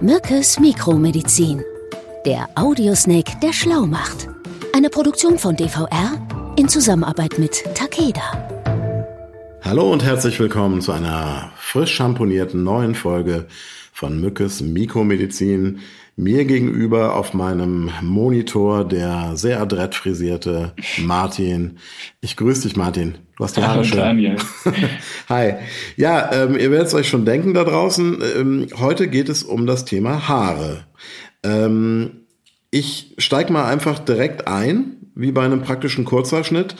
Mückes Mikromedizin. Der Audiosnake, der schlau macht. Eine Produktion von DVR in Zusammenarbeit mit Takeda. Hallo und herzlich willkommen zu einer frisch champonierten neuen Folge von Mückes Mikromedizin. Mir gegenüber auf meinem Monitor der sehr adrett frisierte Martin. Ich grüße dich, Martin. Du hast die Haare schön. Daniel. Hi. Ja, ähm, ihr werdet es euch schon denken da draußen. Ähm, heute geht es um das Thema Haare. Ähm, ich steige mal einfach direkt ein, wie bei einem praktischen Kurzhaarschnitt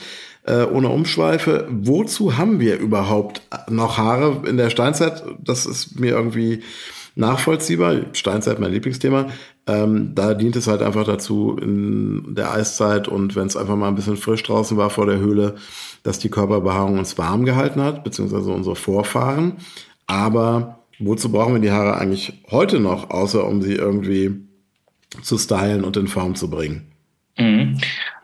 äh, ohne Umschweife. Wozu haben wir überhaupt noch Haare in der Steinzeit? Das ist mir irgendwie nachvollziehbar. Steinzeit mein Lieblingsthema. Ähm, da dient es halt einfach dazu in der Eiszeit und wenn es einfach mal ein bisschen frisch draußen war vor der Höhle, dass die Körperbehaarung uns warm gehalten hat, beziehungsweise unsere Vorfahren. Aber wozu brauchen wir die Haare eigentlich heute noch, außer um sie irgendwie zu stylen und in Form zu bringen? Mhm.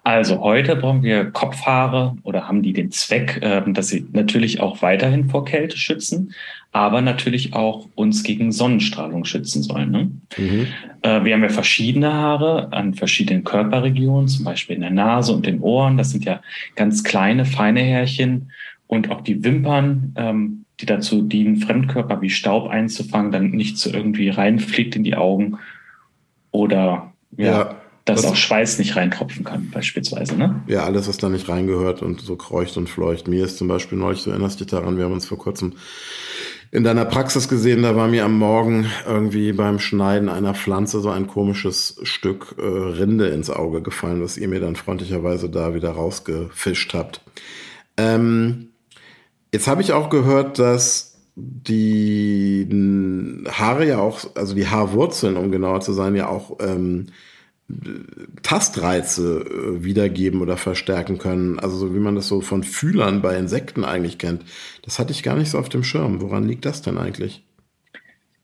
Also heute brauchen wir Kopfhaare oder haben die den Zweck, ähm, dass sie natürlich auch weiterhin vor Kälte schützen, aber natürlich auch uns gegen Sonnenstrahlung schützen sollen. Ne? Mhm. Äh, wir haben ja verschiedene Haare an verschiedenen Körperregionen, zum Beispiel in der Nase und den Ohren. Das sind ja ganz kleine, feine Härchen und auch die Wimpern, ähm, die dazu dienen, Fremdkörper wie Staub einzufangen, dann nicht so irgendwie reinfliegt in die Augen oder ja, ja dass auch Schweiß nicht reintropfen kann, beispielsweise. Ne? Ja, alles, was da nicht reingehört und so kreucht und fleucht. Mir ist zum Beispiel neulich, du erinnerst dich daran, wir haben uns vor kurzem in deiner Praxis gesehen, da war mir am Morgen irgendwie beim Schneiden einer Pflanze so ein komisches Stück äh, Rinde ins Auge gefallen, was ihr mir dann freundlicherweise da wieder rausgefischt habt. Ähm, jetzt habe ich auch gehört, dass die Haare ja auch, also die Haarwurzeln, um genauer zu sein, ja auch ähm, Tastreize äh, wiedergeben oder verstärken können. Also so wie man das so von Fühlern bei Insekten eigentlich kennt. Das hatte ich gar nicht so auf dem Schirm. Woran liegt das denn eigentlich?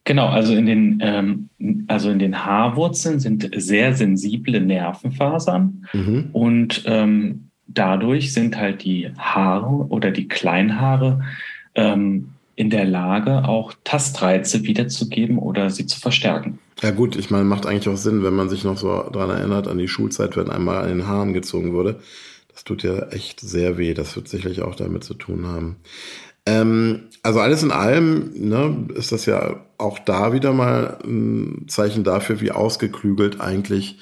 Genau, also in den, ähm, also in den Haarwurzeln sind sehr sensible Nervenfasern mhm. und ähm, dadurch sind halt die Haare oder die Kleinhaare ähm, in der Lage, auch Tastreize wiederzugeben oder sie zu verstärken. Ja gut, ich meine, macht eigentlich auch Sinn, wenn man sich noch so daran erinnert, an die Schulzeit, wenn einmal an den Haaren gezogen wurde. Das tut ja echt sehr weh. Das wird sicherlich auch damit zu tun haben. Ähm, also alles in allem ne, ist das ja auch da wieder mal ein Zeichen dafür, wie ausgeklügelt eigentlich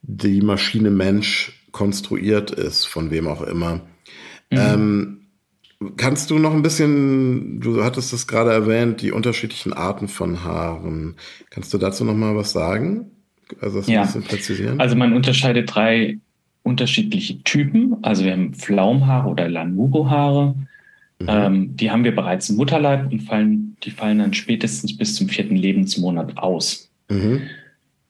die Maschine Mensch konstruiert ist, von wem auch immer. Mhm. Ähm, Kannst du noch ein bisschen, du hattest es gerade erwähnt, die unterschiedlichen Arten von Haaren. Kannst du dazu noch mal was sagen? Also das ja. ein bisschen präzisieren? Also man unterscheidet drei unterschiedliche Typen. Also wir haben Pflaumhaare oder Lanugo-Haare. Mhm. Ähm, die haben wir bereits im Mutterleib und fallen, die fallen dann spätestens bis zum vierten Lebensmonat aus. Mhm.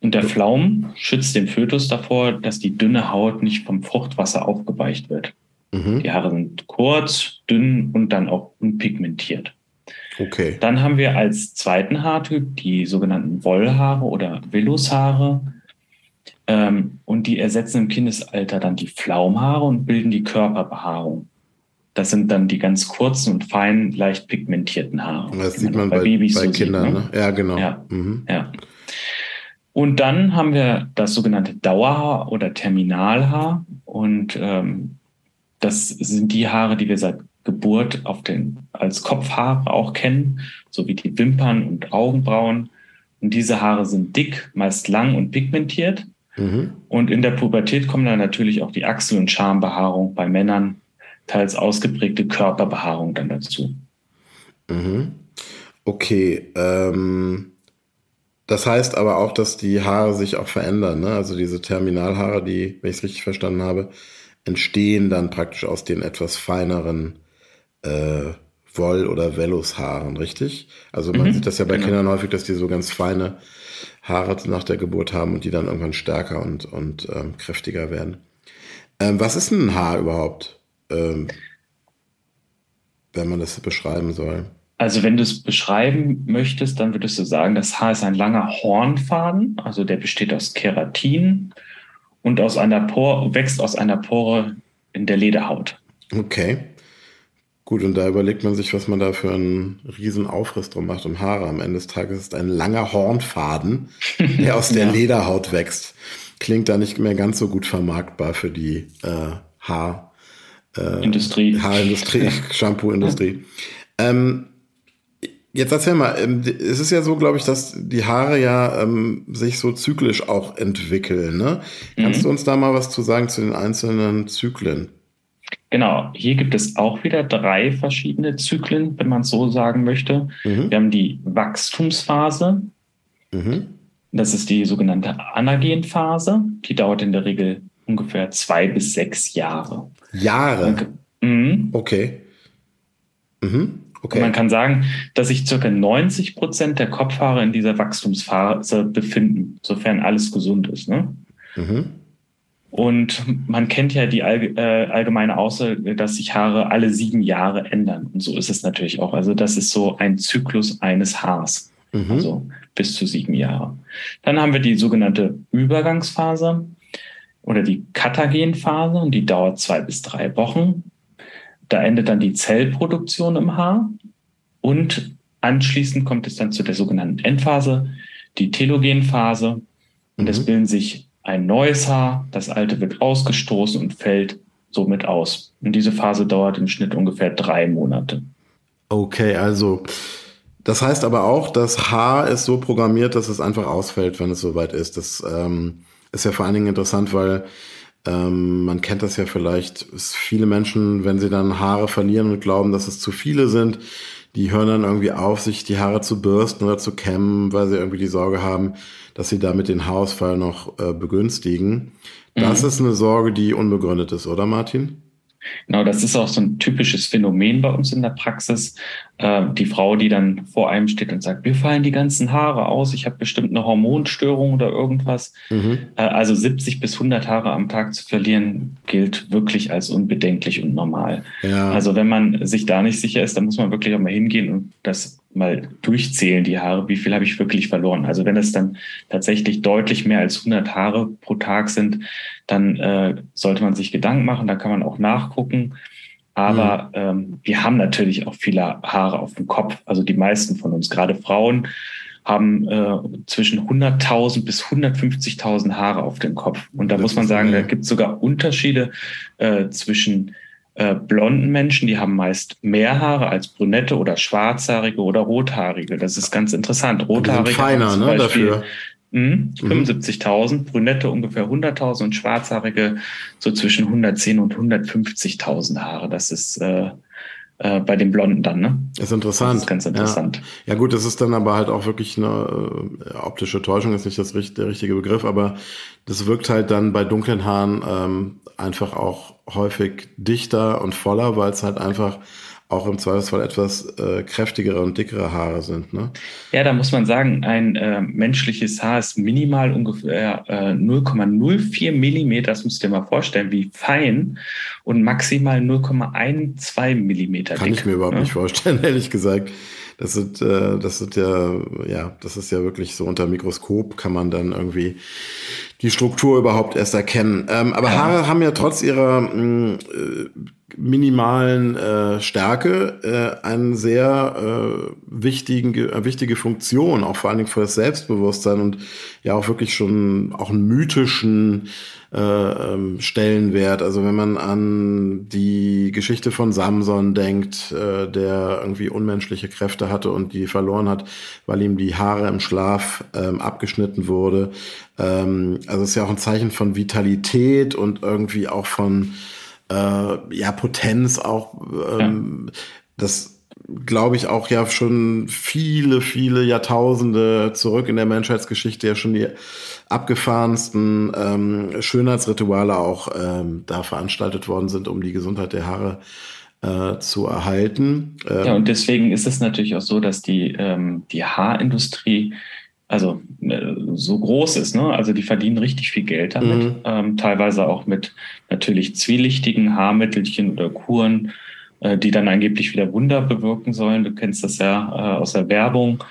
Und der Pflaum schützt den Fötus davor, dass die dünne Haut nicht vom Fruchtwasser aufgeweicht wird. Mhm. Die Haare sind kurz, dünn und dann auch unpigmentiert. Okay. Dann haben wir als zweiten Haartyp die sogenannten Wollhaare oder Villushaare. Ähm, und die ersetzen im Kindesalter dann die Pflaumhaare und bilden die Körperbehaarung. Das sind dann die ganz kurzen und feinen, leicht pigmentierten Haare. Das sieht man bei, bei Babys bei so Kindern, sieht, ne? ne? Ja, genau. Ja, mhm. ja. Und dann haben wir das sogenannte Dauerhaar oder Terminalhaar. Und ähm, das sind die Haare, die wir seit Geburt auf den, als Kopfhaare auch kennen, so wie die Wimpern und Augenbrauen. Und diese Haare sind dick, meist lang und pigmentiert. Mhm. Und in der Pubertät kommen dann natürlich auch die Achsel- und Schambehaarung bei Männern, teils ausgeprägte Körperbehaarung dann dazu. Mhm. Okay, ähm, das heißt aber auch, dass die Haare sich auch verändern. Ne? Also diese Terminalhaare, die, wenn ich es richtig verstanden habe, entstehen dann praktisch aus den etwas feineren äh, Woll- oder Vellushaaren, richtig? Also man mhm, sieht das ja bei genau. Kindern häufig, dass die so ganz feine Haare nach der Geburt haben und die dann irgendwann stärker und, und ähm, kräftiger werden. Ähm, was ist ein Haar überhaupt, ähm, wenn man das beschreiben soll? Also wenn du es beschreiben möchtest, dann würdest du sagen, das Haar ist ein langer Hornfaden, also der besteht aus Keratin und aus einer Pore, wächst aus einer Pore in der Lederhaut. Okay. Gut, und da überlegt man sich, was man da für einen riesen Aufriss drum macht um Haare. Am Ende des Tages ist ein langer Hornfaden, der aus der ja. Lederhaut wächst. Klingt da nicht mehr ganz so gut vermarktbar für die äh, Haar, äh, Industrie. Haarindustrie, Shampoo-Industrie. Ähm, jetzt erzähl mal, ähm, es ist ja so, glaube ich, dass die Haare ja ähm, sich so zyklisch auch entwickeln. Ne? Kannst mhm. du uns da mal was zu sagen zu den einzelnen Zyklen? Genau, hier gibt es auch wieder drei verschiedene Zyklen, wenn man es so sagen möchte. Mhm. Wir haben die Wachstumsphase. Mhm. Das ist die sogenannte Anagenphase. Die dauert in der Regel ungefähr zwei bis sechs Jahre. Jahre? Mhm. Okay. Mhm. Okay. Und man kann sagen, dass sich circa 90 Prozent der Kopfhaare in dieser Wachstumsphase befinden, sofern alles gesund ist. Ne? Mhm. Und man kennt ja die äh, allgemeine Aussage, dass sich Haare alle sieben Jahre ändern. Und so ist es natürlich auch. Also das ist so ein Zyklus eines Haars. Mhm. Also bis zu sieben Jahre. Dann haben wir die sogenannte Übergangsphase oder die Katagenphase und die dauert zwei bis drei Wochen. Da endet dann die Zellproduktion im Haar und anschließend kommt es dann zu der sogenannten Endphase, die Telogenphase. Und mhm. es bilden sich ein neues Haar, das alte wird ausgestoßen und fällt somit aus. Und diese Phase dauert im Schnitt ungefähr drei Monate. Okay, also das heißt aber auch, das Haar ist so programmiert, dass es einfach ausfällt, wenn es soweit ist. Das ähm, ist ja vor allen Dingen interessant, weil ähm, man kennt das ja vielleicht, viele Menschen, wenn sie dann Haare verlieren und glauben, dass es zu viele sind, die hören dann irgendwie auf, sich die Haare zu bürsten oder zu kämmen, weil sie irgendwie die Sorge haben, dass sie damit den Haarausfall noch äh, begünstigen. Das mhm. ist eine Sorge, die unbegründet ist, oder Martin? Genau, das ist auch so ein typisches Phänomen bei uns in der Praxis. Äh, die Frau, die dann vor einem steht und sagt, mir fallen die ganzen Haare aus, ich habe bestimmt eine Hormonstörung oder irgendwas. Mhm. Äh, also 70 bis 100 Haare am Tag zu verlieren, gilt wirklich als unbedenklich und normal. Ja. Also wenn man sich da nicht sicher ist, dann muss man wirklich auch mal hingehen und das mal durchzählen, die Haare, wie viel habe ich wirklich verloren. Also wenn es dann tatsächlich deutlich mehr als 100 Haare pro Tag sind, dann äh, sollte man sich Gedanken machen, da kann man auch nachgucken. Aber mhm. ähm, wir haben natürlich auch viele Haare auf dem Kopf. Also die meisten von uns, gerade Frauen, haben äh, zwischen 100.000 bis 150.000 Haare auf dem Kopf. Und da das muss man sagen, da gibt es sogar Unterschiede äh, zwischen äh, blonden Menschen, die haben meist mehr Haare als brünette oder schwarzhaarige oder rothaarige. Das ist ganz interessant. Rothaarige feiner, ne, Beispiel, dafür. 75.000, mhm. Brünette ungefähr 100.000 und Schwarzhaarige so zwischen 110 und 150.000 Haare. Das ist äh, äh, bei den Blonden dann, ne? Ist interessant. Das ist ganz interessant. Ja. ja. gut, das ist dann aber halt auch wirklich eine äh, optische Täuschung, ist nicht das, der richtige Begriff, aber das wirkt halt dann bei dunklen Haaren ähm, einfach auch häufig dichter und voller, weil es halt einfach auch im Zweifelsfall etwas äh, kräftigere und dickere Haare sind. Ne? Ja, da muss man sagen, ein äh, menschliches Haar ist minimal ungefähr äh, 0,04 Millimeter. Das musst du dir mal vorstellen, wie fein und maximal 0,12 Millimeter. Kann dick, ich mir überhaupt ne? nicht vorstellen, ehrlich gesagt. Das sind, äh, das sind ja, ja, das ist ja wirklich so unter Mikroskop kann man dann irgendwie die Struktur überhaupt erst erkennen. Ähm, aber ja. Haare haben ja trotz ihrer mh, mm, äh, minimalen äh, Stärke äh, eine sehr äh, wichtigen, äh, wichtige Funktion, auch vor allen Dingen für das Selbstbewusstsein und ja auch wirklich schon auch einen mythischen äh, ähm, Stellenwert. Also wenn man an die Geschichte von Samson denkt, äh, der irgendwie unmenschliche Kräfte hatte und die verloren hat, weil ihm die Haare im Schlaf ähm, abgeschnitten wurde. Ähm, also es ist ja auch ein Zeichen von Vitalität und irgendwie auch von äh, ja, Potenz auch, ähm, ja. das glaube ich auch ja schon viele, viele Jahrtausende zurück in der Menschheitsgeschichte ja schon die abgefahrensten ähm, Schönheitsrituale auch ähm, da veranstaltet worden sind, um die Gesundheit der Haare äh, zu erhalten. Ähm, ja, und deswegen ist es natürlich auch so, dass die, ähm, die Haarindustrie also äh, so groß ist. Ne? Also die verdienen richtig viel Geld damit, mhm. ähm, teilweise auch mit natürlich zwielichtigen Haarmittelchen oder Kuren, äh, die dann angeblich wieder Wunder bewirken sollen. Du kennst das ja äh, aus der Werbung.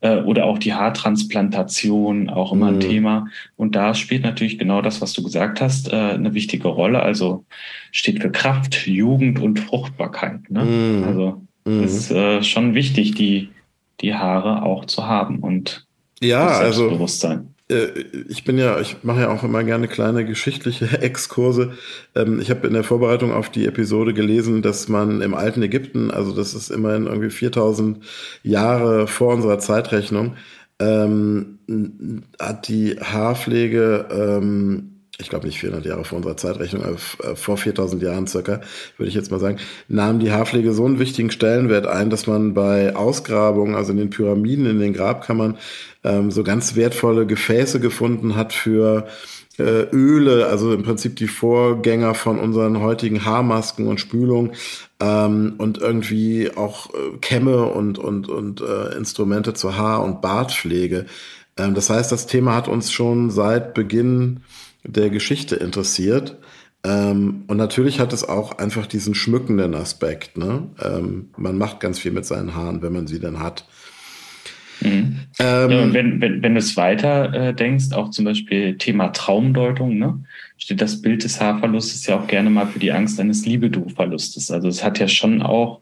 Äh, oder auch die Haartransplantation, auch immer mhm. ein Thema. Und da spielt natürlich genau das, was du gesagt hast, äh, eine wichtige Rolle. Also steht für Kraft, Jugend und Fruchtbarkeit. Ne? Mhm. Also mhm. ist äh, schon wichtig, die, die Haare auch zu haben und ja, also. Äh, ich bin ja, ich mache ja auch immer gerne kleine geschichtliche Exkurse. Ähm, ich habe in der Vorbereitung auf die Episode gelesen, dass man im alten Ägypten, also das ist immerhin irgendwie 4000 Jahre vor unserer Zeitrechnung, ähm, hat die Haarpflege ähm, ich glaube nicht 400 Jahre vor unserer Zeitrechnung, äh, vor 4000 Jahren circa, würde ich jetzt mal sagen, nahm die Haarpflege so einen wichtigen Stellenwert ein, dass man bei Ausgrabungen, also in den Pyramiden, in den Grabkammern, ähm, so ganz wertvolle Gefäße gefunden hat für äh, Öle, also im Prinzip die Vorgänger von unseren heutigen Haarmasken und Spülung ähm, und irgendwie auch äh, Kämme und, und, und äh, Instrumente zur Haar- und Bartpflege. Ähm, das heißt, das Thema hat uns schon seit Beginn der Geschichte interessiert. Ähm, und natürlich hat es auch einfach diesen schmückenden Aspekt. Ne? Ähm, man macht ganz viel mit seinen Haaren, wenn man sie dann hat. Mhm. Ähm, ja, und wenn, wenn, wenn du es weiter äh, denkst, auch zum Beispiel Thema Traumdeutung, ne? steht das Bild des Haarverlustes ja auch gerne mal für die Angst eines Liebedu-Verlustes. Also es hat ja schon auch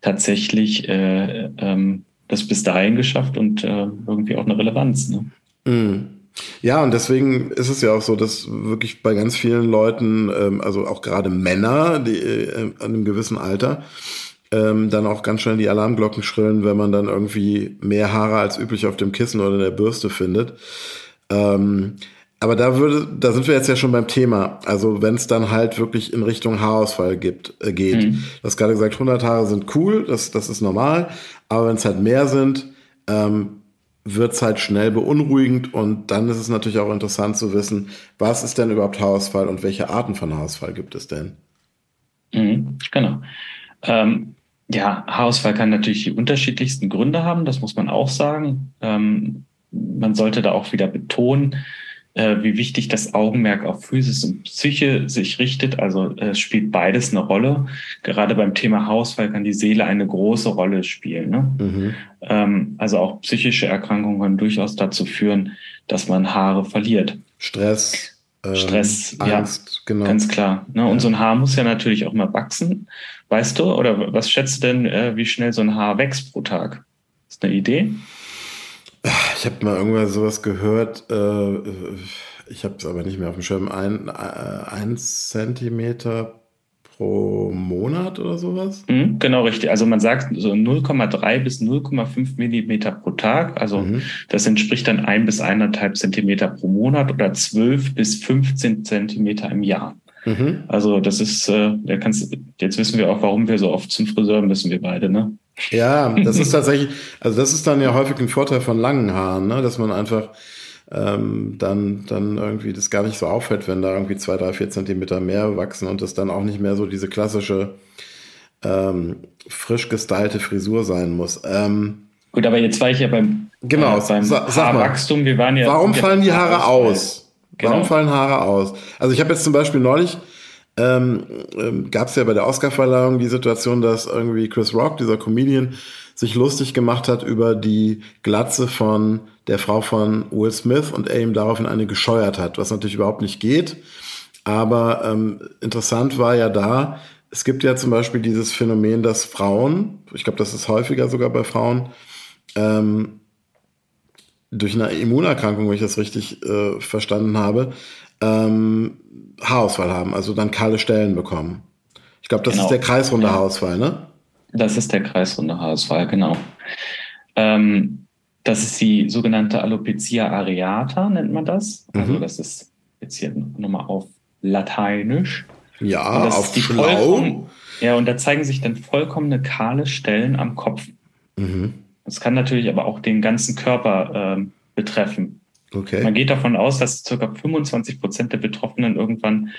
tatsächlich äh, ähm, das bis dahin geschafft und äh, irgendwie auch eine Relevanz. Ne? Mhm. Ja, und deswegen ist es ja auch so, dass wirklich bei ganz vielen Leuten, ähm, also auch gerade Männer, die äh, an einem gewissen Alter, ähm, dann auch ganz schnell die Alarmglocken schrillen, wenn man dann irgendwie mehr Haare als üblich auf dem Kissen oder in der Bürste findet. Ähm, aber da würde, da sind wir jetzt ja schon beim Thema. Also wenn es dann halt wirklich in Richtung Haarausfall gibt, äh, geht. Mhm. Du hast gerade gesagt, 100 Haare sind cool, das, das ist normal. Aber wenn es halt mehr sind, ähm, wird es halt schnell beunruhigend und dann ist es natürlich auch interessant zu wissen, was ist denn überhaupt Haarausfall und welche Arten von Haarausfall gibt es denn? Mhm, genau. Ähm, ja, Haarausfall kann natürlich die unterschiedlichsten Gründe haben, das muss man auch sagen. Ähm, man sollte da auch wieder betonen, wie wichtig das Augenmerk auf Physis und Psyche sich richtet. Also es äh, spielt beides eine Rolle. Gerade beim Thema Hausfall kann die Seele eine große Rolle spielen. Ne? Mhm. Ähm, also auch psychische Erkrankungen können durchaus dazu führen, dass man Haare verliert. Stress. Ähm, Stress, Angst, ja, genau. ganz klar. Ne? Und ja. so ein Haar muss ja natürlich auch mal wachsen. Weißt du, oder was schätzt du denn, äh, wie schnell so ein Haar wächst pro Tag? Ist eine Idee? Ich habe mal irgendwann sowas gehört, äh, ich habe es aber nicht mehr auf dem Schirm, ein, äh, ein Zentimeter pro Monat oder sowas? Mhm, genau, richtig. Also man sagt so 0,3 bis 0,5 Millimeter pro Tag. Also mhm. das entspricht dann ein bis eineinhalb Zentimeter pro Monat oder 12 bis 15 Zentimeter im Jahr. Mhm. Also das ist, äh, da kannst, jetzt wissen wir auch, warum wir so oft zum Friseur müssen, wir beide, ne? Ja, das ist tatsächlich, also das ist dann ja häufig ein Vorteil von langen Haaren, ne? dass man einfach ähm, dann, dann irgendwie das gar nicht so auffällt, wenn da irgendwie zwei, drei, vier Zentimeter mehr wachsen und das dann auch nicht mehr so diese klassische ähm, frisch gestylte Frisur sein muss. Ähm, Gut, aber jetzt war ich ja beim, genau, äh, beim Sa Haarwachstum. Wir waren ja. Warum fallen die Haare aus? Genau. Warum fallen Haare aus? Also ich habe jetzt zum Beispiel neulich ähm, ähm, gab es ja bei der Oscarverleihung die Situation, dass irgendwie Chris Rock, dieser Comedian, sich lustig gemacht hat über die Glatze von der Frau von Will Smith und er ihm daraufhin eine gescheuert hat, was natürlich überhaupt nicht geht. Aber ähm, interessant war ja da, es gibt ja zum Beispiel dieses Phänomen, dass Frauen, ich glaube, das ist häufiger sogar bei Frauen, ähm, durch eine Immunerkrankung, wenn ich das richtig äh, verstanden habe, ähm, Haarausfall haben, also dann kahle Stellen bekommen. Ich glaube, das genau. ist der kreisrunde ja. Haarausfall, ne? Das ist der kreisrunde Haarausfall, genau. Ähm, das ist die sogenannte Alopecia areata, nennt man das. Also mhm. das ist jetzt hier nochmal auf Lateinisch. Ja, auf die schlau. Ja, und da zeigen sich dann vollkommene kahle Stellen am Kopf. Mhm. Das kann natürlich aber auch den ganzen Körper äh, betreffen. Okay. Man geht davon aus, dass ca. 25 Prozent der Betroffenen irgendwann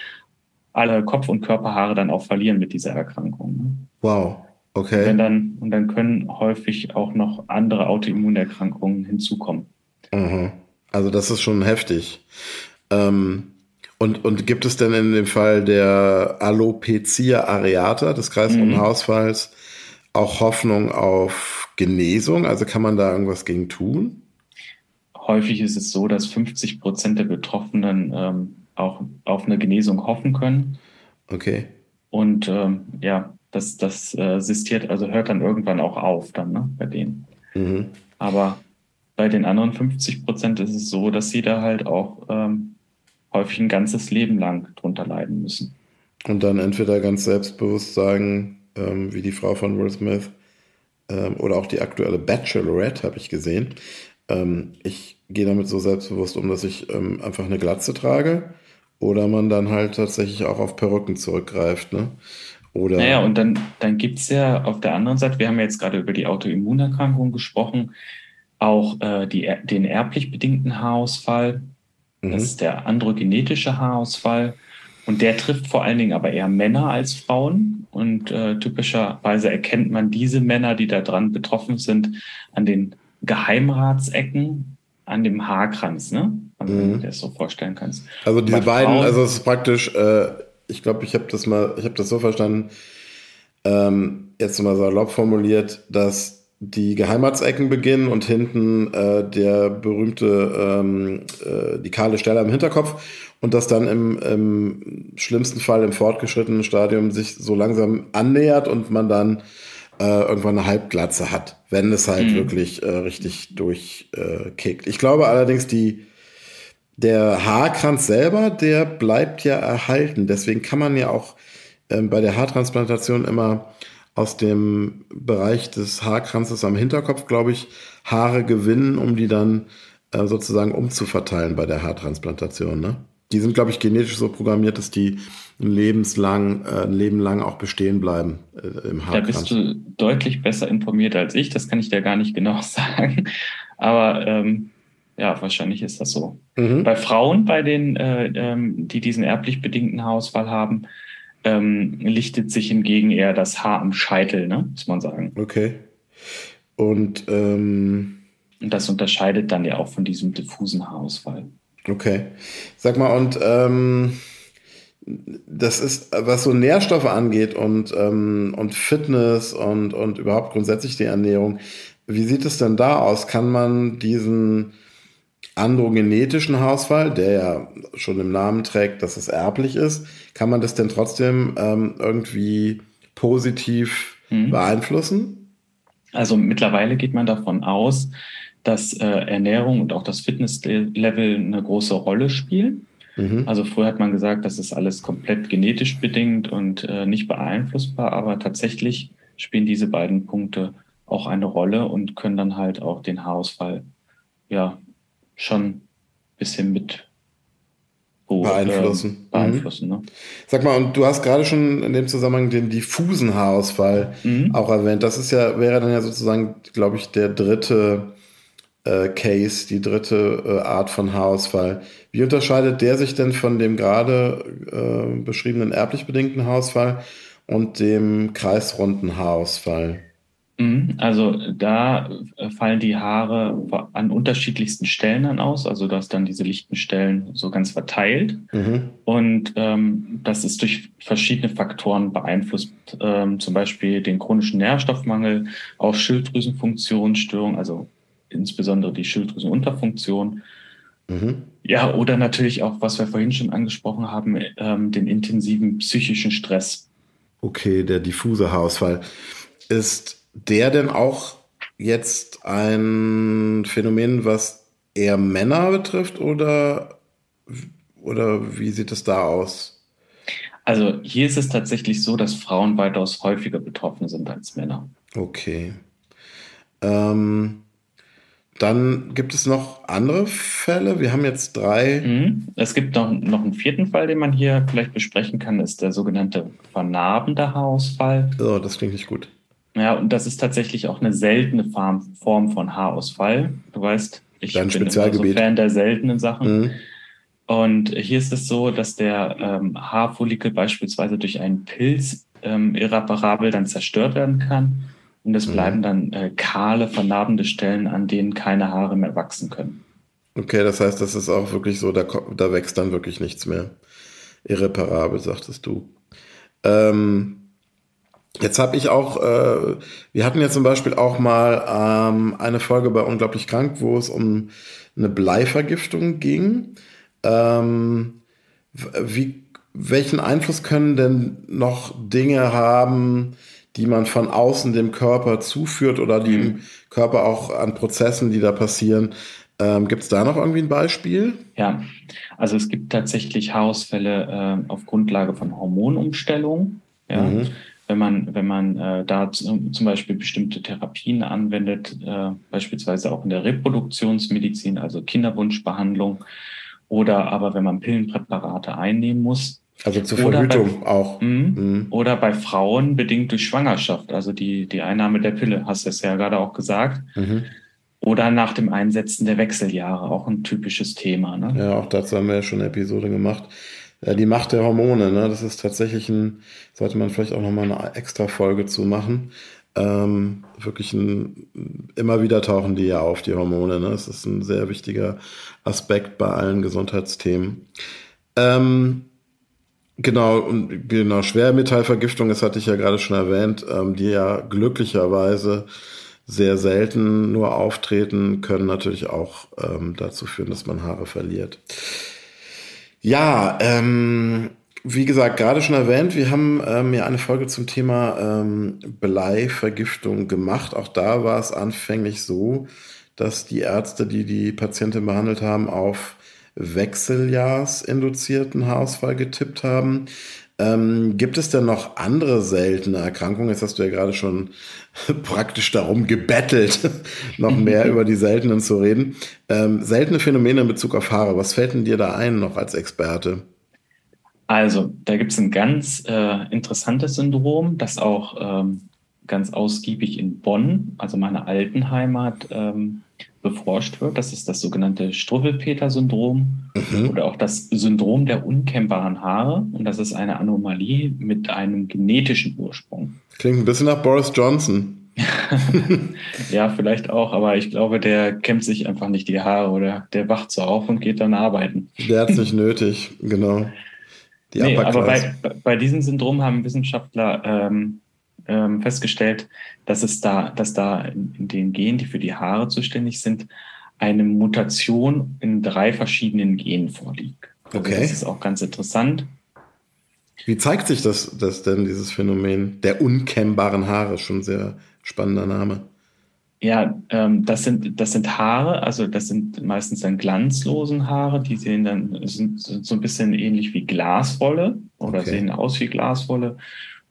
alle Kopf- und Körperhaare dann auch verlieren mit dieser Erkrankung. Ne? Wow. Okay. Und dann, und dann können häufig auch noch andere Autoimmunerkrankungen hinzukommen. Mhm. Also das ist schon heftig. Ähm, und, und gibt es denn in dem Fall der Alopecia areata, des kreisrunden mhm. Auch Hoffnung auf Genesung? Also kann man da irgendwas gegen tun? Häufig ist es so, dass 50 Prozent der Betroffenen ähm, auch auf eine Genesung hoffen können. Okay. Und ähm, ja, das, das äh, sistiert, also hört dann irgendwann auch auf dann ne, bei denen. Mhm. Aber bei den anderen 50 Prozent ist es so, dass sie da halt auch ähm, häufig ein ganzes Leben lang drunter leiden müssen. Und dann entweder ganz selbstbewusst sagen, ähm, wie die Frau von Will Smith ähm, oder auch die aktuelle Bachelorette, habe ich gesehen. Ähm, ich gehe damit so selbstbewusst um, dass ich ähm, einfach eine Glatze trage. Oder man dann halt tatsächlich auch auf Perücken zurückgreift. Ne? Oder naja, und dann, dann gibt es ja auf der anderen Seite, wir haben ja jetzt gerade über die Autoimmunerkrankung gesprochen, auch äh, die, den erblich bedingten Haarausfall. Mhm. Das ist der androgenetische Haarausfall. Und der trifft vor allen Dingen aber eher Männer als Frauen. Und äh, typischerweise erkennt man diese Männer, die daran betroffen sind, an den Geheimratsecken, an dem Haarkranz, ne? Also, mhm. wenn du dir das so vorstellen kannst. Also diese Bei beiden, Frauen, also es ist praktisch, äh, ich glaube, ich habe das mal, ich habe das so verstanden, ähm, jetzt mal salopp formuliert, dass die Geheimratsecken beginnen und hinten äh, der berühmte, ähm, äh, die kahle Stelle am Hinterkopf und das dann im, im schlimmsten Fall im fortgeschrittenen Stadium sich so langsam annähert und man dann äh, irgendwann eine Halbglatze hat, wenn es halt mhm. wirklich äh, richtig durchkickt. Äh, ich glaube allerdings, die, der Haarkranz selber, der bleibt ja erhalten. Deswegen kann man ja auch ähm, bei der Haartransplantation immer aus dem Bereich des Haarkranzes am Hinterkopf, glaube ich, Haare gewinnen, um die dann äh, sozusagen umzuverteilen bei der Haartransplantation. Ne? Die sind, glaube ich, genetisch so programmiert, dass die ein lebenslang, äh, ein Leben lang auch bestehen bleiben äh, im Haarkranz. Da bist du deutlich besser informiert als ich. Das kann ich dir gar nicht genau sagen. Aber ähm, ja, wahrscheinlich ist das so. Mhm. Bei Frauen, bei denen, äh, ähm, die diesen erblich bedingten Haarausfall haben, ähm, lichtet sich hingegen eher das Haar am Scheitel, ne? muss man sagen. Okay. Und ähm, das unterscheidet dann ja auch von diesem diffusen Haarausfall. Okay. Sag mal, und ähm, das ist, was so Nährstoffe angeht und, ähm, und Fitness und, und überhaupt grundsätzlich die Ernährung, wie sieht es denn da aus? Kann man diesen androgenetischen Haarausfall, der ja schon im Namen trägt, dass es erblich ist, kann man das denn trotzdem ähm, irgendwie positiv mhm. beeinflussen? Also mittlerweile geht man davon aus, dass äh, Ernährung und auch das Fitnesslevel eine große Rolle spielen. Mhm. Also früher hat man gesagt, das ist alles komplett genetisch bedingt und äh, nicht beeinflussbar, aber tatsächlich spielen diese beiden Punkte auch eine Rolle und können dann halt auch den Haarausfall ja schon ein bisschen mit beeinflussen. Äh, beeinflussen mhm. ne? Sag mal, und du hast gerade schon in dem Zusammenhang den diffusen Haarausfall mhm. auch erwähnt. Das ist ja, wäre dann ja sozusagen, glaube ich, der dritte äh, Case, die dritte äh, Art von Haarausfall. Wie unterscheidet der sich denn von dem gerade äh, beschriebenen erblich bedingten Haarausfall und dem kreisrunden Haarausfall? Mhm. Also da äh, fallen die Haare an unterschiedlichsten Stellen dann aus. Also du hast dann diese lichten Stellen so ganz verteilt. Mhm. Und ähm, das ist durch verschiedene Faktoren beeinflusst. Ähm, zum Beispiel den chronischen Nährstoffmangel, auch Schilddrüsenfunktionsstörung, also insbesondere die Schilddrüsenunterfunktion. Mhm. Ja, oder natürlich auch, was wir vorhin schon angesprochen haben, ähm, den intensiven psychischen Stress. Okay, der diffuse Haarausfall. Ist der denn auch jetzt ein Phänomen, was eher Männer betrifft oder, oder wie sieht es da aus? Also hier ist es tatsächlich so, dass Frauen weitaus häufiger betroffen sind als Männer. Okay. Ähm, dann gibt es noch andere Fälle. Wir haben jetzt drei. Mhm. Es gibt noch, noch einen vierten Fall, den man hier vielleicht besprechen kann, das ist der sogenannte vernarbende Haarausfall. Oh, das klingt nicht gut. Ja, und das ist tatsächlich auch eine seltene Form von Haarausfall. Du weißt, ich Dein bin immer so Fan der seltenen Sachen. Mhm. Und hier ist es so, dass der ähm, Haarfollikel beispielsweise durch einen Pilz ähm, irreparabel dann zerstört werden kann. Und es mhm. bleiben dann äh, kahle, vernarbende Stellen, an denen keine Haare mehr wachsen können. Okay, das heißt, das ist auch wirklich so, da, da wächst dann wirklich nichts mehr. Irreparabel, sagtest du. Ähm, Jetzt habe ich auch, äh, wir hatten ja zum Beispiel auch mal ähm, eine Folge bei Unglaublich Krank, wo es um eine Bleivergiftung ging. Ähm, wie, welchen Einfluss können denn noch Dinge haben, die man von außen dem Körper zuführt oder die mhm. im Körper auch an Prozessen, die da passieren? Ähm, gibt es da noch irgendwie ein Beispiel? Ja, also es gibt tatsächlich Haarausfälle äh, auf Grundlage von Hormonumstellung. Ja. Mhm wenn man, wenn man äh, da zum Beispiel bestimmte Therapien anwendet, äh, beispielsweise auch in der Reproduktionsmedizin, also Kinderwunschbehandlung, oder aber wenn man Pillenpräparate einnehmen muss. Also zur Verhütung bei, auch. Mh, mhm. Oder bei Frauen bedingt durch Schwangerschaft, also die, die Einnahme der Pille, hast du es ja gerade auch gesagt. Mhm. Oder nach dem Einsetzen der Wechseljahre, auch ein typisches Thema. Ne? Ja, auch dazu haben wir ja schon eine Episode gemacht. Ja, die Macht der Hormone, ne? das ist tatsächlich ein, sollte man vielleicht auch nochmal eine extra Folge zu machen. Ähm, wirklich ein, immer wieder tauchen die ja auf, die Hormone. Ne? Das ist ein sehr wichtiger Aspekt bei allen Gesundheitsthemen. Ähm, genau, und genau, Schwermetallvergiftung, das hatte ich ja gerade schon erwähnt, ähm, die ja glücklicherweise sehr selten nur auftreten, können natürlich auch ähm, dazu führen, dass man Haare verliert. Ja, ähm, wie gesagt, gerade schon erwähnt, wir haben ähm, ja eine Folge zum Thema ähm, Bleivergiftung gemacht. Auch da war es anfänglich so, dass die Ärzte, die die Patientin behandelt haben, auf Wechseljahrsinduzierten Haarausfall getippt haben. Ähm, gibt es denn noch andere seltene Erkrankungen? Jetzt hast du ja gerade schon praktisch darum gebettelt, noch mehr über die seltenen zu reden. Ähm, seltene Phänomene in Bezug auf Haare, was fällt denn dir da ein noch als Experte? Also, da gibt es ein ganz äh, interessantes Syndrom, das auch ähm, ganz ausgiebig in Bonn, also meiner alten Heimat, ähm, beforscht wird. Das ist das sogenannte Struwwelpeter-Syndrom mhm. oder auch das Syndrom der unkennbaren Haare. Und das ist eine Anomalie mit einem genetischen Ursprung. Klingt ein bisschen nach Boris Johnson. ja, vielleicht auch, aber ich glaube, der kämmt sich einfach nicht die Haare oder der wacht so auf und geht dann arbeiten. Der hat es nicht nötig, genau. Die nee, aber bei, bei diesem Syndrom haben Wissenschaftler ähm, ähm, festgestellt, dass es da, dass da in, den Genen, die für die Haare zuständig sind, eine Mutation in drei verschiedenen Genen vorliegt. Also okay. Das ist auch ganz interessant. Wie zeigt sich das, das denn, dieses Phänomen der unkennbaren Haare? Schon ein sehr spannender Name. Ja, ähm, das sind das sind Haare, also das sind meistens dann glanzlosen Haare, die sehen dann sind, sind so ein bisschen ähnlich wie Glaswolle oder okay. sehen aus wie Glaswolle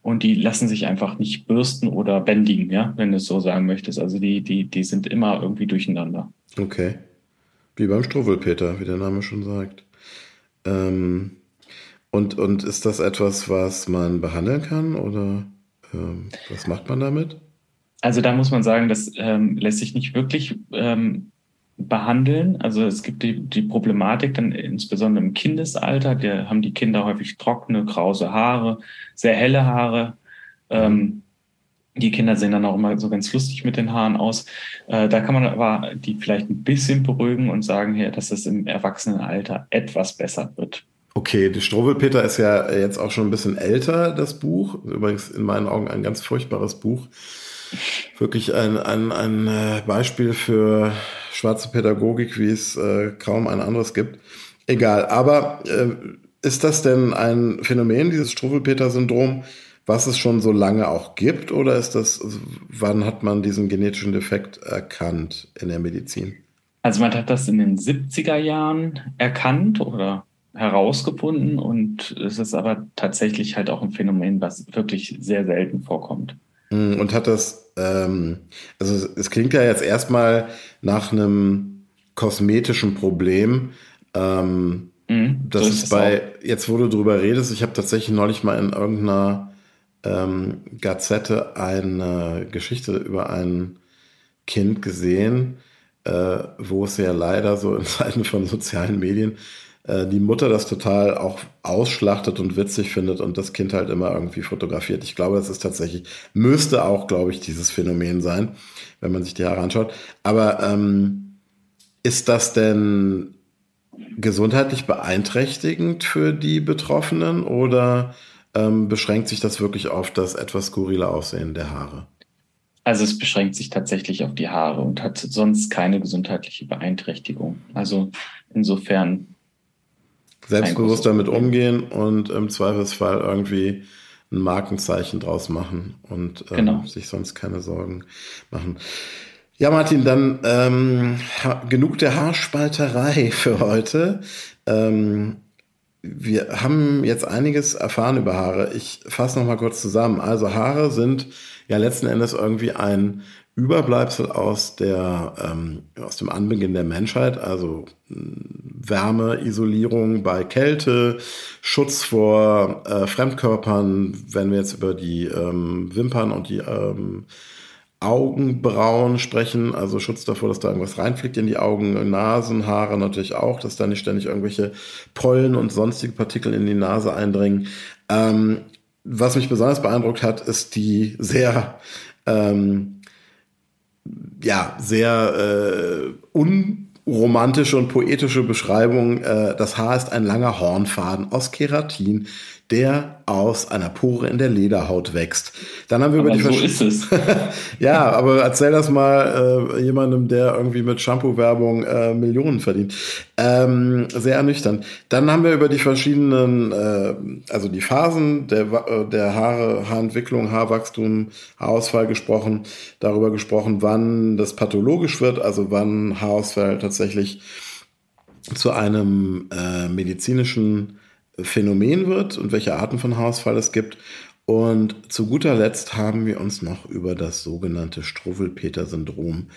und die lassen sich einfach nicht bürsten oder bändigen, ja, wenn du es so sagen möchtest. Also die, die, die sind immer irgendwie durcheinander. Okay. Wie beim Struwwelpeter, wie der Name schon sagt. Ähm, und, und ist das etwas, was man behandeln kann oder ähm, was macht man damit? Also da muss man sagen, das ähm, lässt sich nicht wirklich ähm, behandeln. Also es gibt die, die Problematik dann insbesondere im Kindesalter, da haben die Kinder häufig trockene, krause Haare, sehr helle Haare. Ähm, die Kinder sehen dann auch immer so ganz lustig mit den Haaren aus. Äh, da kann man aber die vielleicht ein bisschen beruhigen und sagen, hier, dass es im Erwachsenenalter etwas besser wird. Okay, die Struwwelpeter ist ja jetzt auch schon ein bisschen älter, das Buch. Übrigens in meinen Augen ein ganz furchtbares Buch. Wirklich ein, ein, ein äh, Beispiel für schwarze Pädagogik, wie es äh, kaum ein anderes gibt. Egal, aber äh, ist das denn ein Phänomen, dieses Struwwelpeter-Syndrom, was es schon so lange auch gibt? Oder ist das, wann hat man diesen genetischen Defekt erkannt in der Medizin? Also man hat das in den 70er Jahren erkannt oder herausgefunden und es ist aber tatsächlich halt auch ein Phänomen, was wirklich sehr selten vorkommt. Hm, und hat das, ähm, also es klingt ja jetzt erstmal nach einem kosmetischen Problem. Ähm, mhm, das so ist, ist bei, auch. jetzt wo du drüber redest, ich habe tatsächlich neulich mal in irgendeiner ähm, Gazette eine Geschichte über ein Kind gesehen, äh, wo es ja leider so in Zeiten von sozialen Medien äh, die Mutter das total auch ausschlachtet und witzig findet und das Kind halt immer irgendwie fotografiert. Ich glaube, das ist tatsächlich, müsste auch, glaube ich, dieses Phänomen sein, wenn man sich die Haare anschaut. Aber ähm, ist das denn gesundheitlich beeinträchtigend für die Betroffenen oder ähm, beschränkt sich das wirklich auf das etwas skurrile Aussehen der Haare? Also es beschränkt sich tatsächlich auf die Haare und hat sonst keine gesundheitliche Beeinträchtigung. Also insofern. Selbstbewusst damit umgehen und im Zweifelsfall irgendwie ein Markenzeichen draus machen und ähm, genau. sich sonst keine Sorgen machen. Ja, Martin, dann ähm, genug der Haarspalterei für heute. Ähm, wir haben jetzt einiges erfahren über Haare. Ich fasse noch mal kurz zusammen. Also Haare sind ja letzten Endes irgendwie ein Überbleibsel aus der ähm, aus dem Anbeginn der Menschheit, also Wärme, Isolierung bei Kälte, Schutz vor äh, Fremdkörpern, wenn wir jetzt über die ähm, Wimpern und die ähm, Augenbrauen sprechen, also Schutz davor, dass da irgendwas reinfliegt in die Augen, Nasenhaare natürlich auch, dass da nicht ständig irgendwelche Pollen und sonstige Partikel in die Nase eindringen. Ähm, was mich besonders beeindruckt hat, ist die sehr, ähm, ja, sehr äh, unromantische und poetische Beschreibung. Äh, das Haar ist ein langer Hornfaden aus Keratin, der aus einer Pore in der Lederhaut wächst. Dann haben wir aber über die so ist es. ja, aber erzähl das mal äh, jemandem, der irgendwie mit Shampoo-Werbung äh, Millionen verdient. Ähm, sehr ernüchternd. Dann haben wir über die verschiedenen, äh, also die Phasen der, äh, der Haare, Haarentwicklung, Haarwachstum, Haarausfall gesprochen, darüber gesprochen, wann das pathologisch wird, also wann Haarausfall tatsächlich zu einem äh, medizinischen Phänomen wird und welche Arten von Haarausfall es gibt. Und zu guter Letzt haben wir uns noch über das sogenannte Struwwelpeter-Syndrom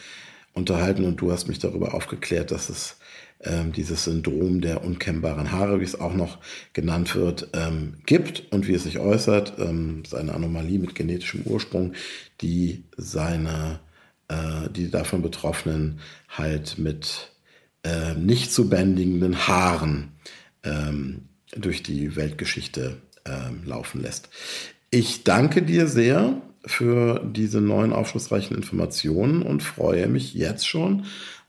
unterhalten und du hast mich darüber aufgeklärt, dass es ähm, dieses Syndrom der unkennbaren Haare, wie es auch noch genannt wird, ähm, gibt und wie es sich äußert. Ähm, seine Anomalie mit genetischem Ursprung, die seine, äh, die davon Betroffenen halt mit äh, nicht zu bändigenden Haaren ähm, durch die Weltgeschichte äh, laufen lässt. Ich danke dir sehr für diese neuen aufschlussreichen Informationen und freue mich jetzt schon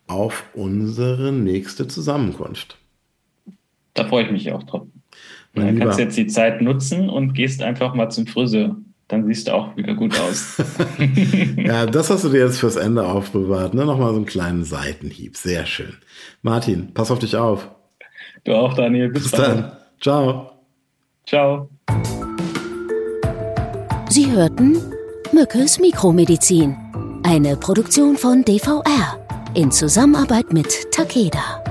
auf unsere nächste Zusammenkunft. Da freue ich mich auch drauf. Mein dann kannst du jetzt die Zeit nutzen und gehst einfach mal zum Friseur. Dann siehst du auch wieder gut aus. ja, das hast du dir jetzt fürs Ende aufbewahrt. Ne? Nochmal so einen kleinen Seitenhieb. Sehr schön. Martin, pass auf dich auf. Du auch, Daniel. Bis, Bis dann. Ciao. Ciao. Sie hörten Mückes Mikromedizin, eine Produktion von DVR in Zusammenarbeit mit Takeda.